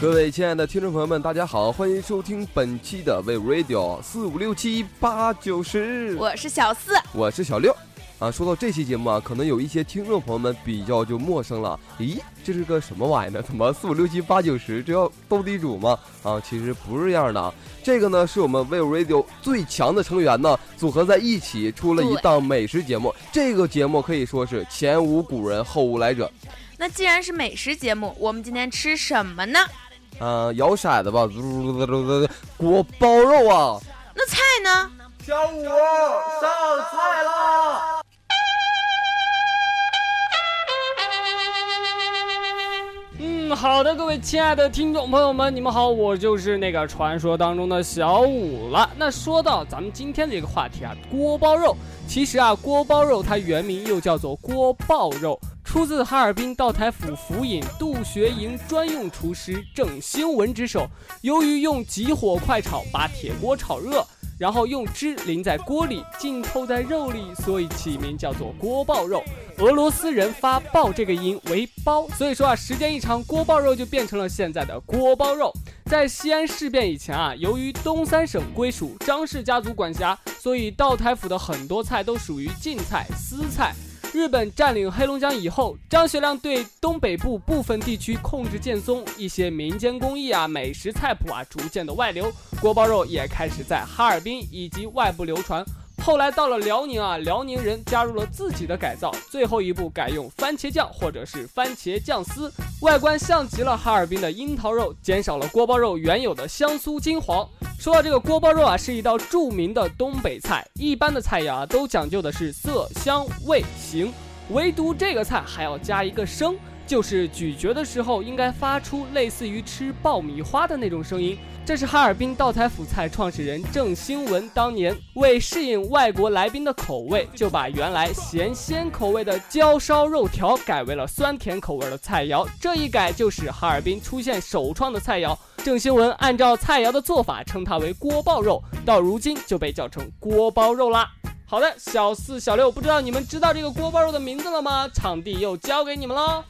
各位亲爱的听众朋友们，大家好，欢迎收听本期的 We Radio 四五六七八九十，我是小四，我是小六。啊，说到这期节目啊，可能有一些听众朋友们比较就陌生了。咦，这是个什么玩意呢？怎么四五六七八九十，这要斗地主吗？啊，其实不是这样的。这个呢，是我们 We Radio 最强的成员呢，组合在一起出了一档美食节目。这个节目可以说是前无古人后无来者。那既然是美食节目，我们今天吃什么呢？嗯，摇骰子吧，锅包肉啊。那菜呢？小五上菜啦！好的，各位亲爱的听众朋友们，你们好，我就是那个传说当中的小五了。那说到咱们今天的这个话题啊，锅包肉，其实啊，锅包肉它原名又叫做锅爆肉，出自哈尔滨道台府府尹杜学营专用厨师郑兴文之手。由于用急火快炒，把铁锅炒热。然后用汁淋在锅里，浸透在肉里，所以起名叫做锅爆肉。俄罗斯人发“爆”这个音为“包”，所以说啊，时间一长，锅爆肉就变成了现在的锅包肉。在西安事变以前啊，由于东三省归属张氏家族管辖，所以道台府的很多菜都属于晋菜、私菜。日本占领黑龙江以后，张学良对东北部部分地区控制渐松，一些民间工艺啊、美食菜谱啊逐渐的外流，锅包肉也开始在哈尔滨以及外部流传。后来到了辽宁啊，辽宁人加入了自己的改造，最后一步改用番茄酱或者是番茄酱丝，外观像极了哈尔滨的樱桃肉，减少了锅包肉原有的香酥金黄。说到这个锅包肉啊，是一道著名的东北菜，一般的菜肴啊都讲究的是色香味形，唯独这个菜还要加一个声。就是咀嚼的时候应该发出类似于吃爆米花的那种声音。这是哈尔滨道台府菜创始人郑兴文当年为适应外国来宾的口味，就把原来咸鲜口味的焦烧肉条改为了酸甜口味的菜肴。这一改就使哈尔滨出现首创的菜肴。郑兴文按照菜肴的做法称它为锅爆肉，到如今就被叫成锅包肉啦。好的，小四、小六，不知道你们知道这个锅包肉的名字了吗？场地又交给你们喽。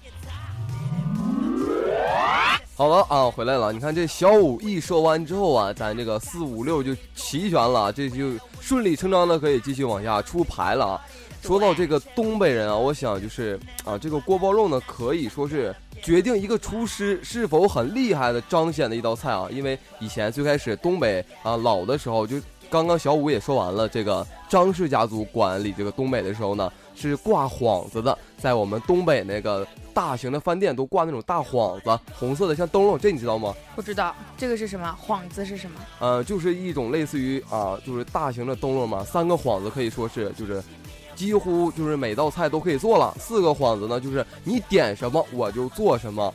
好了啊，回来了。你看这小五一说完之后啊，咱这个四五六就齐全了，这就顺理成章的可以继续往下出牌了。啊。说到这个东北人啊，我想就是啊，这个锅包肉呢，可以说是决定一个厨师是否很厉害的彰显的一道菜啊。因为以前最开始东北啊老的时候，就刚刚小五也说完了，这个张氏家族管理这个东北的时候呢，是挂幌子的，在我们东北那个。大型的饭店都挂那种大幌子，红色的像灯笼，这你知道吗？不知道，这个是什么？幌子是什么？呃，就是一种类似于啊，就是大型的灯笼嘛。三个幌子可以说是就是，几乎就是每道菜都可以做了。四个幌子呢，就是你点什么我就做什么。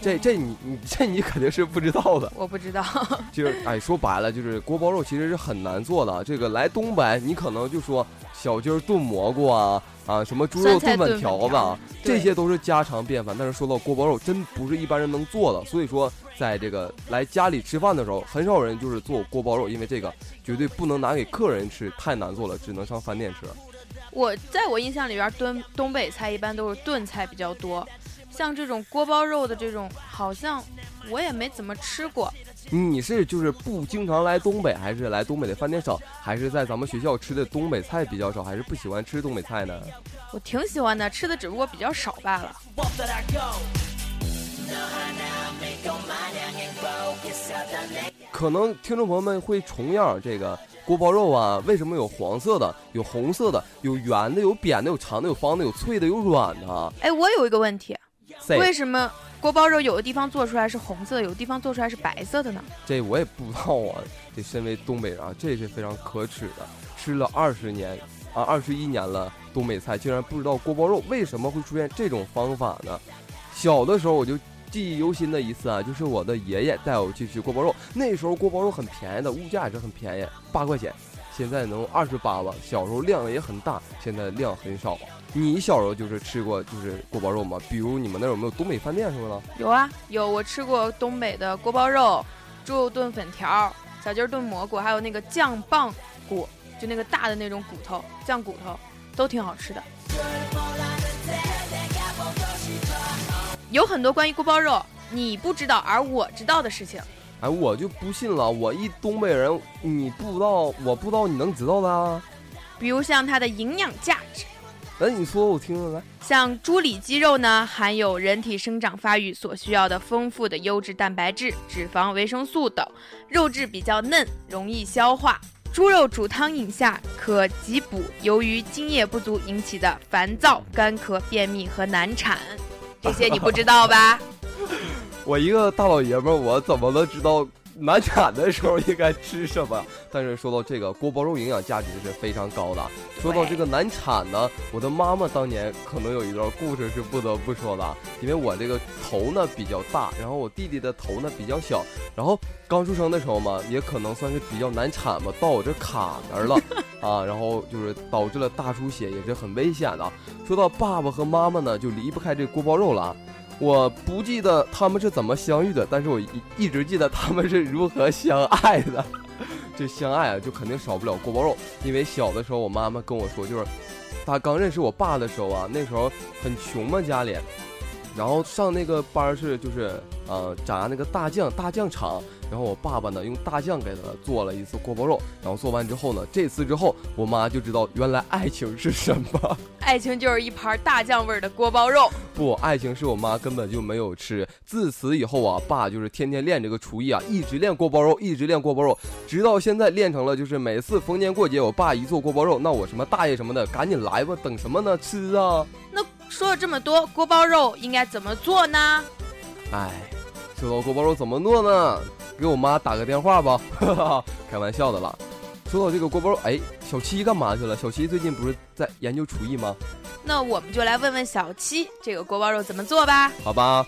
这这你你这你肯定是不知道的。我不知道。就是哎，说白了就是锅包肉其实是很难做的。这个来东北，你可能就说小鸡儿炖蘑菇啊。啊，什么猪肉炖粉条子，这些都是家常便饭。但是说到锅包肉，真不是一般人能做的。所以说，在这个来家里吃饭的时候，很少人就是做锅包肉，因为这个绝对不能拿给客人吃，太难做了，只能上饭店吃。我在我印象里边，炖东北菜一般都是炖菜比较多，像这种锅包肉的这种，好像我也没怎么吃过。你是就是不经常来东北，还是来东北的饭店少，还是在咱们学校吃的东北菜比较少，还是不喜欢吃东北菜呢？我挺喜欢的，吃的只不过比较少罢了。可能听众朋友们会重样，这个锅包肉啊，为什么有黄色的、有红色的、有圆的、有扁的、有长的、有方的、有脆的、有软的？哎，我有一个问题，为什么？锅包肉有的地方做出来是红色，有的地方做出来是白色的呢。这我也不知道啊。这身为东北人啊，这是非常可耻的。吃了二十年啊，二十一年了，东北菜竟然不知道锅包肉为什么会出现这种方法呢？小的时候我就记忆犹新的一次啊，就是我的爷爷带我去吃锅包肉。那时候锅包肉很便宜的，物价也是很便宜，八块钱。现在能二十八了。小时候量也很大，现在量很少。你小时候就是吃过就是锅包肉吗？比如你们那有没有东北饭店什么的？有啊，有我吃过东北的锅包肉、猪肉炖粉条、小鸡炖蘑菇，还有那个酱棒骨，就那个大的那种骨头酱骨头，都挺好吃的。有很多关于锅包肉你不知道而我知道的事情。哎，我就不信了，我一东北人，你不知道，我不知道，你能知道的啊？比如像它的营养价值。那你说我听听来。像猪里脊肉呢，含有人体生长发育所需要的丰富的优质蛋白质、脂肪、维生素等，肉质比较嫩，容易消化。猪肉煮汤饮下可急补由于津液不足引起的烦躁、干咳、便秘和难产。这些你不知道吧？我一个大老爷们儿，我怎么能知道难产的时候应该吃什么？但是说到这个锅包肉，营养价值是非常高的。说到这个难产呢，我的妈妈当年可能有一段故事是不得不说的，因为我这个头呢比较大，然后我弟弟的头呢比较小，然后刚出生的时候嘛，也可能算是比较难产吧，到我这卡那儿了 啊，然后就是导致了大出血，也是很危险的。说到爸爸和妈妈呢，就离不开这锅包肉了。我不记得他们是怎么相遇的，但是我一一直记得他们是如何相爱的。这相爱啊，就肯定少不了锅包肉。因为小的时候，我妈妈跟我说，就是她刚认识我爸的时候啊，那时候很穷嘛，家里，然后上那个班是就是呃炸那个大酱大酱厂。然后我爸爸呢，用大酱给他做了一次锅包肉。然后做完之后呢，这次之后，我妈就知道原来爱情是什么。爱情就是一盘大酱味的锅包肉。不，爱情是我妈根本就没有吃。自此以后啊，爸就是天天练这个厨艺啊，一直练锅包肉，一直练锅包肉，直到现在练成了，就是每次逢年过节，我爸一做锅包肉，那我什么大爷什么的，赶紧来吧，等什么呢？吃啊！那说了这么多，锅包肉应该怎么做呢？哎，说到锅包肉怎么做呢？给我妈打个电话吧，开玩笑的啦。说到这个锅包肉，哎，小七干嘛去了？小七最近不是在研究厨艺吗？那我们就来问问小七，这个锅包肉怎么做吧。好吧。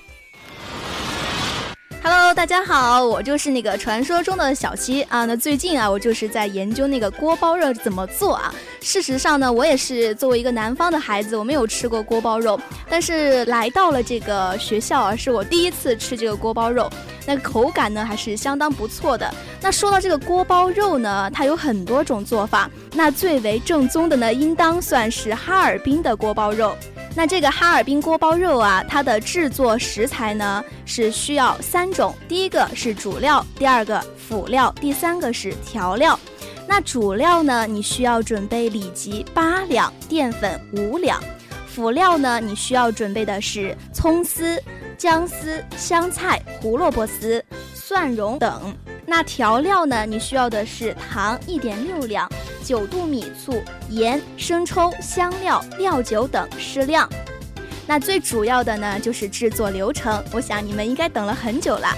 Hello，大家好，我就是那个传说中的小七啊。那最近啊，我就是在研究那个锅包肉怎么做啊。事实上呢，我也是作为一个南方的孩子，我没有吃过锅包肉，但是来到了这个学校啊，是我第一次吃这个锅包肉。那口感呢，还是相当不错的。那说到这个锅包肉呢，它有很多种做法，那最为正宗的呢，应当算是哈尔滨的锅包肉。那这个哈尔滨锅包肉啊，它的制作食材呢是需要三种，第一个是主料，第二个辅料，第三个是调料。那主料呢，你需要准备里脊八两，淀粉五两；辅料呢，你需要准备的是葱丝、姜丝、香菜、胡萝卜丝、蒜蓉等。那调料呢，你需要的是糖一点六两。九度米醋、盐、生抽、香料、料酒等适量。那最主要的呢，就是制作流程。我想你们应该等了很久了。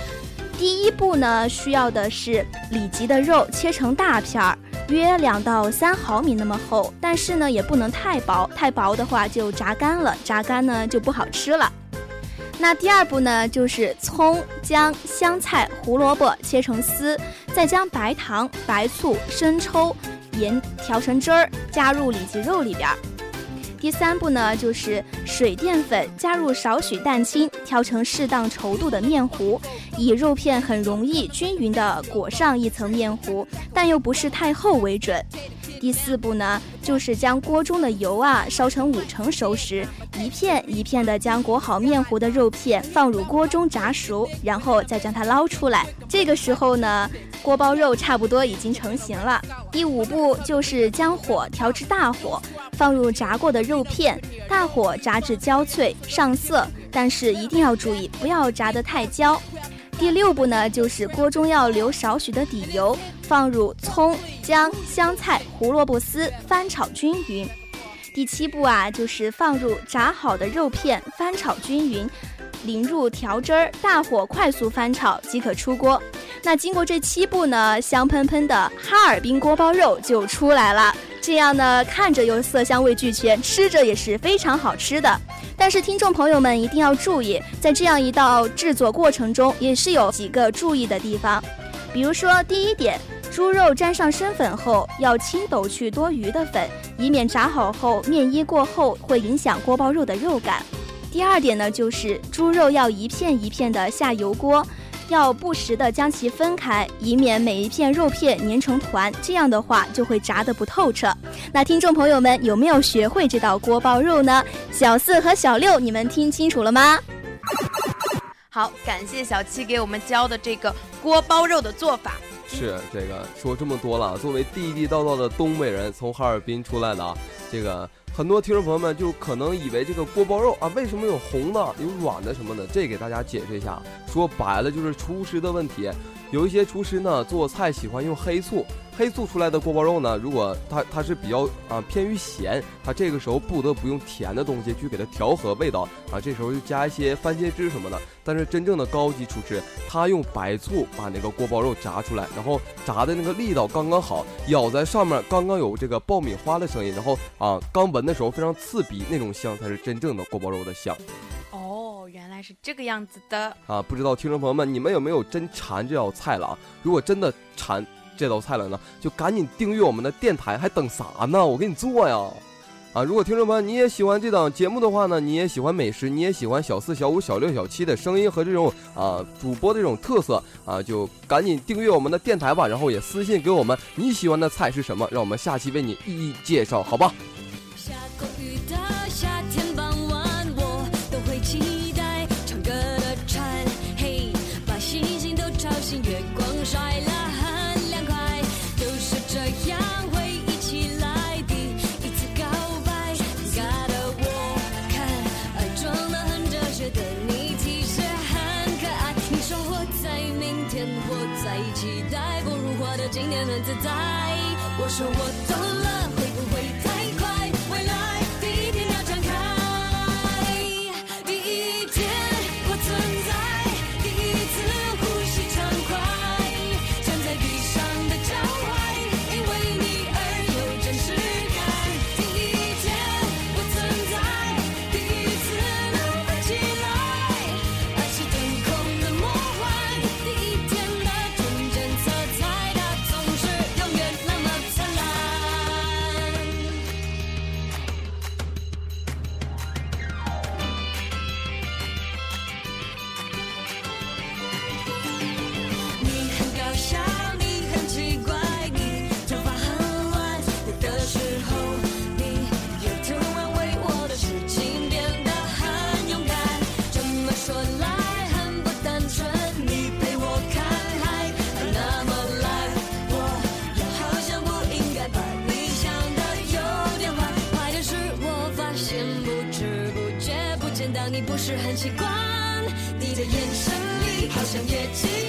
第一步呢，需要的是里脊的肉切成大片儿，约两到三毫米那么厚，但是呢，也不能太薄，太薄的话就炸干了，炸干呢就不好吃了。那第二步呢，就是葱、姜、香菜、胡萝卜切成丝，再将白糖、白醋、生抽。盐调成汁儿，加入里脊肉里边儿。第三步呢，就是水淀粉加入少许蛋清，调成适当稠度的面糊，以肉片很容易均匀的裹上一层面糊，但又不是太厚为准。第四步呢，就是将锅中的油啊烧成五成熟时，一片一片的将裹好面糊的肉片放入锅中炸熟，然后再将它捞出来。这个时候呢，锅包肉差不多已经成型了。第五步就是将火调至大火，放入炸过的肉片，大火炸至焦脆上色，但是一定要注意不要炸得太焦。第六步呢，就是锅中要留少许的底油，放入葱、姜、香菜、胡萝卜丝，翻炒均匀。第七步啊，就是放入炸好的肉片，翻炒均匀，淋入调汁儿，大火快速翻炒即可出锅。那经过这七步呢，香喷喷的哈尔滨锅包肉就出来了。这样呢，看着又色香味俱全，吃着也是非常好吃的。但是听众朋友们一定要注意，在这样一道制作过程中，也是有几个注意的地方。比如说，第一点，猪肉沾上生粉后，要轻抖去多余的粉，以免炸好后面衣过厚，会影响锅包肉的肉感。第二点呢，就是猪肉要一片一片的下油锅，要不时的将其分开，以免每一片肉片粘成团，这样的话就会炸得不透彻。那听众朋友们有没有学会这道锅包肉呢？小四和小六，你们听清楚了吗？好，感谢小七给我们教的这个锅包肉的做法。是这个说这么多了，作为地地道道的东北人，从哈尔滨出来的啊，这个很多听众朋友们就可能以为这个锅包肉啊，为什么有红的、有软的什么的？这给大家解释一下，说白了就是厨师的问题。有一些厨师呢做菜喜欢用黑醋，黑醋出来的锅包肉呢，如果它它是比较啊偏于咸，它这个时候不得不用甜的东西去给它调和味道啊，这时候就加一些番茄汁什么的。但是真正的高级厨师，他用白醋把那个锅包肉炸出来，然后炸的那个力道刚刚好，咬在上面刚刚有这个爆米花的声音，然后啊刚闻的时候非常刺鼻，那种香才是真正的锅包肉的香。哦，原来是这个样子的。啊，不知道听众朋友们，你们有没有真馋这道菜了啊？如果真的馋这道菜了呢，就赶紧订阅我们的电台，还等啥呢？我给你做呀！啊，如果听众朋友你也喜欢这档节目的话呢，你也喜欢美食，你也喜欢小四、小五、小六、小七的声音和这种啊主播的这种特色啊，就赶紧订阅我们的电台吧，然后也私信给我们你喜欢的菜是什么，让我们下期为你一一介绍，好吧？如活的今天很自在，我说我懂了，习惯，你的眼神里好像也期待。